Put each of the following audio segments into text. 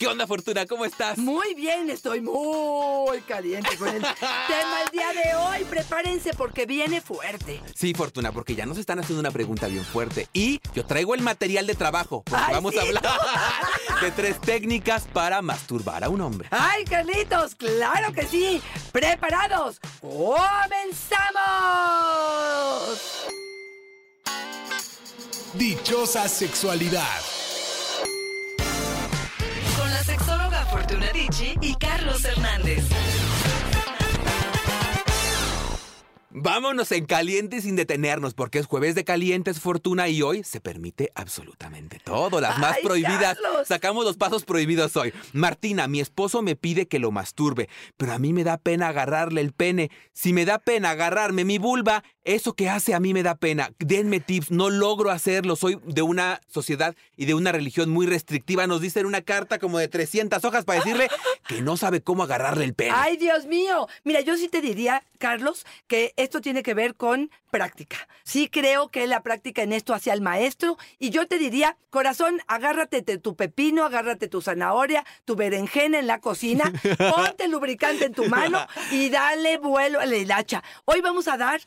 ¿Qué onda, Fortuna? ¿Cómo estás? Muy bien, estoy muy caliente con el tema el día de hoy. Prepárense porque viene fuerte. Sí, Fortuna, porque ya nos están haciendo una pregunta bien fuerte. Y yo traigo el material de trabajo, porque Ay, vamos sí, a hablar de tres técnicas para masturbar a un hombre. ¡Ay, Carlitos! ¡Claro que sí! ¡Preparados! ¡Comenzamos! Dichosa sexualidad. Dicci y Carlos Hernández. Vámonos en caliente sin detenernos, porque es jueves de calientes, Fortuna, y hoy se permite absolutamente todo. Las más Ay, prohibidas. Carlos. Sacamos los pasos prohibidos hoy. Martina, mi esposo me pide que lo masturbe, pero a mí me da pena agarrarle el pene. Si me da pena agarrarme mi vulva, eso que hace a mí me da pena. Denme tips, no logro hacerlo. Soy de una sociedad y de una religión muy restrictiva. Nos dicen una carta como de 300 hojas para decirle que no sabe cómo agarrarle el pene. ¡Ay, Dios mío! Mira, yo sí te diría, Carlos, que esto tiene que ver con práctica. Sí creo que la práctica en esto hacia el maestro. Y yo te diría, corazón, agárrate tu pepino, agárrate tu zanahoria, tu berenjena en la cocina, ponte lubricante en tu mano y dale vuelo a la hilacha. Hoy vamos a dar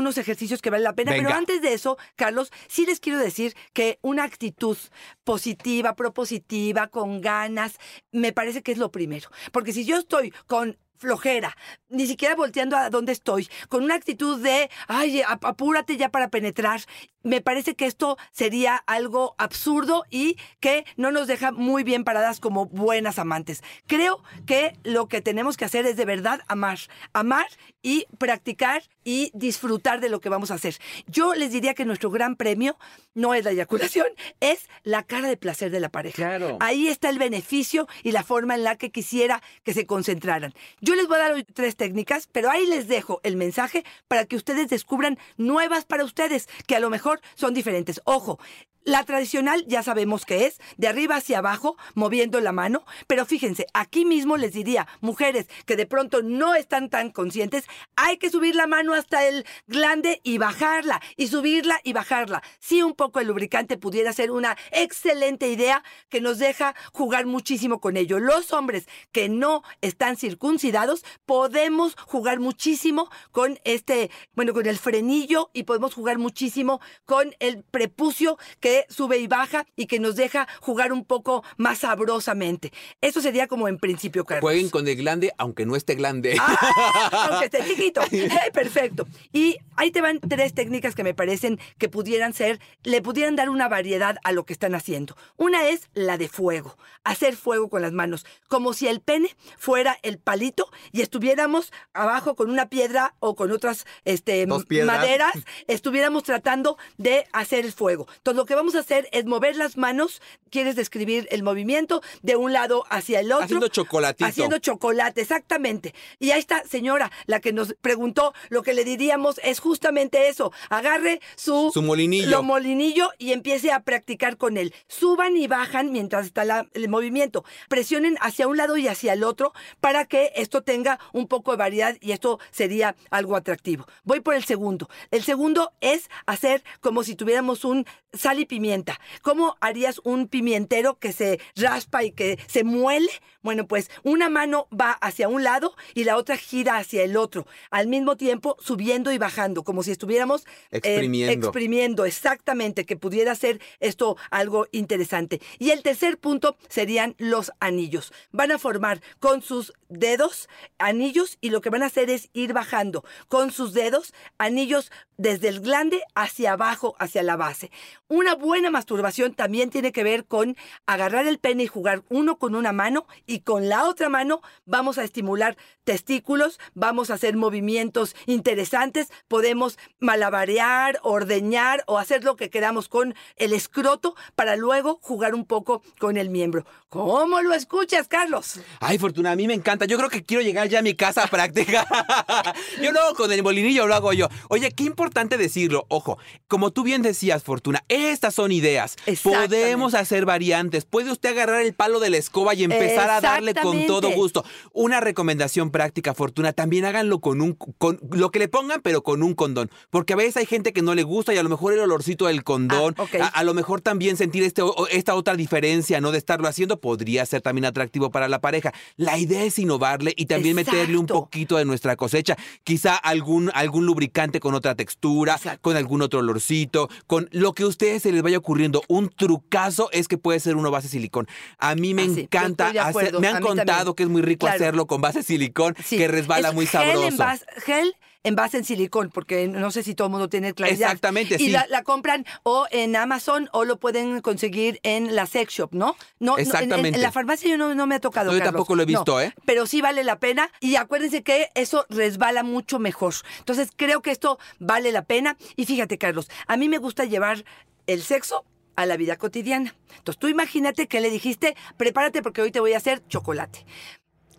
algunos ejercicios que valen la pena, Venga. pero antes de eso, Carlos, sí les quiero decir que una actitud positiva, propositiva, con ganas, me parece que es lo primero. Porque si yo estoy con flojera, ni siquiera volteando a donde estoy, con una actitud de, ay, ap- apúrate ya para penetrar, me parece que esto sería algo absurdo y que no nos deja muy bien paradas como buenas amantes. Creo que lo que tenemos que hacer es de verdad amar, amar y practicar y disfrutar de lo que vamos a hacer. Yo les diría que nuestro gran premio no es la eyaculación, es la cara de placer de la pareja. Claro. Ahí está el beneficio y la forma en la que quisiera que se concentraran. Yo les voy a dar hoy tres técnicas, pero ahí les dejo el mensaje para que ustedes descubran nuevas para ustedes, que a lo mejor son diferentes. Ojo. La tradicional ya sabemos que es de arriba hacia abajo, moviendo la mano, pero fíjense, aquí mismo les diría, mujeres que de pronto no están tan conscientes, hay que subir la mano hasta el glande y bajarla, y subirla y bajarla. Sí, un poco el lubricante pudiera ser una excelente idea que nos deja jugar muchísimo con ello. Los hombres que no están circuncidados podemos jugar muchísimo con este, bueno, con el frenillo y podemos jugar muchísimo con el prepucio que sube y baja y que nos deja jugar un poco más sabrosamente. Eso sería como en principio, Carlos. Jueguen con el glande, aunque no esté glande. ¡Ah! Aunque esté chiquito. Eh, perfecto. Y ahí te van tres técnicas que me parecen que pudieran ser, le pudieran dar una variedad a lo que están haciendo. Una es la de fuego, hacer fuego con las manos, como si el pene fuera el palito y estuviéramos abajo con una piedra o con otras este, maderas, estuviéramos tratando de hacer el fuego. Entonces lo que vamos a hacer es mover las manos, quieres describir el movimiento de un lado hacia el otro. Haciendo chocolatito. Haciendo chocolate, exactamente. Y ahí está, señora, la que nos preguntó, lo que le diríamos es justamente eso. Agarre su, Su molinillo. lo molinillo y empiece a practicar con él. Suban y bajan mientras está la- el movimiento. Presionen hacia un lado y hacia el otro para que esto tenga un poco de variedad y esto sería algo atractivo. Voy por el segundo. El segundo es hacer como si tuviéramos un sal y pimienta. ¿Cómo harías un pimientero que se raspa y que se muele? Bueno, pues una mano va hacia un lado y la otra gira hacia el otro, al mismo tiempo subiendo y bajando, como si estuviéramos eh, Exprimiendo. exprimiendo, exactamente, que pudiera ser esto algo interesante. Y el tercer punto serían los anillos. Van a formar con sus dedos anillos y lo que van a hacer es ir bajando con sus dedos anillos desde el glande hacia abajo, hacia la base. Una buena masturbación también tiene que ver con agarrar el pene y jugar uno con una mano y con la otra mano vamos a estimular testículos, vamos a hacer movimientos interesantes, podemos malabarear, ordeñar o hacer lo que queramos con el escroto para luego jugar un poco con el miembro. ¿Cómo lo escuchas, Carlos? Ay, Fortuna, a mí me encanta. Yo creo que quiero llegar ya a mi casa a práctica. yo lo hago con el molinillo, lo hago yo. Oye, qué importante decirlo. Ojo, como tú bien decías, Fortuna, estas son ideas. Podemos hacer variantes. Puede usted agarrar el palo de la escoba y empezar a darle con todo gusto. Una recomendación práctica, Fortuna, también háganlo con un con lo que le pongan, pero con un condón. Porque a veces hay gente que no le gusta y a lo mejor el olorcito del condón, Ah, a, a lo mejor también sentir este, esta otra diferencia, ¿no? De estarlo haciendo. Podría ser también atractivo para la pareja. La idea es innovarle y también meterle un poquito de nuestra cosecha. Quizá algún, algún lubricante con otra textura, Exacto. con algún otro olorcito, con lo que a ustedes se les vaya ocurriendo. Un trucazo es que puede ser uno base silicón. A mí me encanta hacer, me han contado también. que es muy rico Claro. hacerlo con base silicón, Sí, que resbala es muy gel sabroso. En base, gel en base en silicón, porque no sé si todo el mundo tiene claridad. Exactamente, y sí. la, la compran o en Amazon o lo pueden conseguir en la sex shop, ¿no? no no, en- en- En, Exactamente. la farmacia yo no, no me ha tocado. No, yo tampoco lo he visto, No, ¿eh? Pero sí vale la pena y acuérdense que eso resbala mucho mejor. Entonces creo que esto vale la pena. Y fíjate, Carlos, a mí me gusta llevar el sexo a la vida cotidiana. Entonces tú imagínate que le dijiste, prepárate porque hoy te voy a hacer chocolate.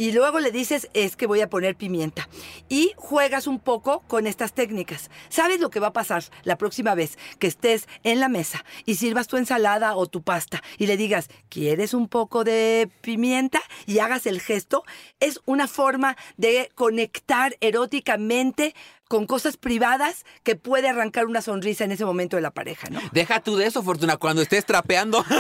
Y luego le dices, es que voy a poner pimienta. Y juegas un poco con estas técnicas. ¿Sabes lo que va a pasar la próxima vez que estés en la mesa y sirvas tu ensalada o tu pasta y le digas, ¿quieres un poco de pimienta? Y hagas el gesto. Es una forma de conectar eróticamente con cosas privadas que puede arrancar una sonrisa en ese momento de la pareja, ¿no? Deja tú de eso, Fortuna, cuando estés trapeando.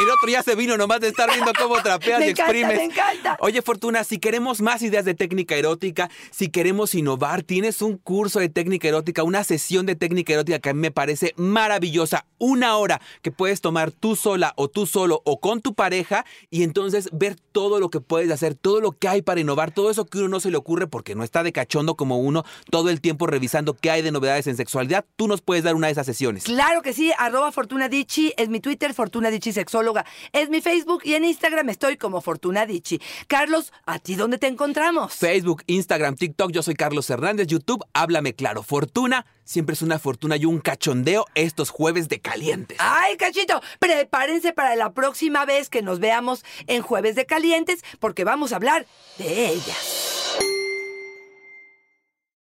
El otro ya se vino nomás de estar viendo cómo trapeas Me y encanta, exprimes. me encanta. Oye, Fortuna, si queremos más ideas de técnica erótica, si queremos innovar, tienes un curso de técnica erótica, una sesión de técnica erótica que a mí me parece maravillosa. Una hora que puedes tomar tú sola o tú solo o con tu pareja y entonces ver todo lo que puedes hacer, todo lo que hay para innovar, todo eso que uno no se le ocurre porque no está de cachondo como uno todo el tiempo revisando qué hay de novedades en sexualidad. Tú nos puedes dar una de esas sesiones. Claro que sí, arroba Fortuna Dicci, es mi Twitter, Fortuna Dicci Sexóloga, es mi Facebook y en Instagram estoy como Fortuna Dicci. Carlos, ¿a ti dónde te encontramos? Facebook, Instagram, TikTok, yo soy Carlos Hernández, YouTube, háblame claro. Fortuna, siempre es una fortuna y un cachondeo estos jueves de calientes. Ay, cachito, prepárense para la próxima vez que nos veamos en Jueves de Calientes porque vamos a hablar de ellas.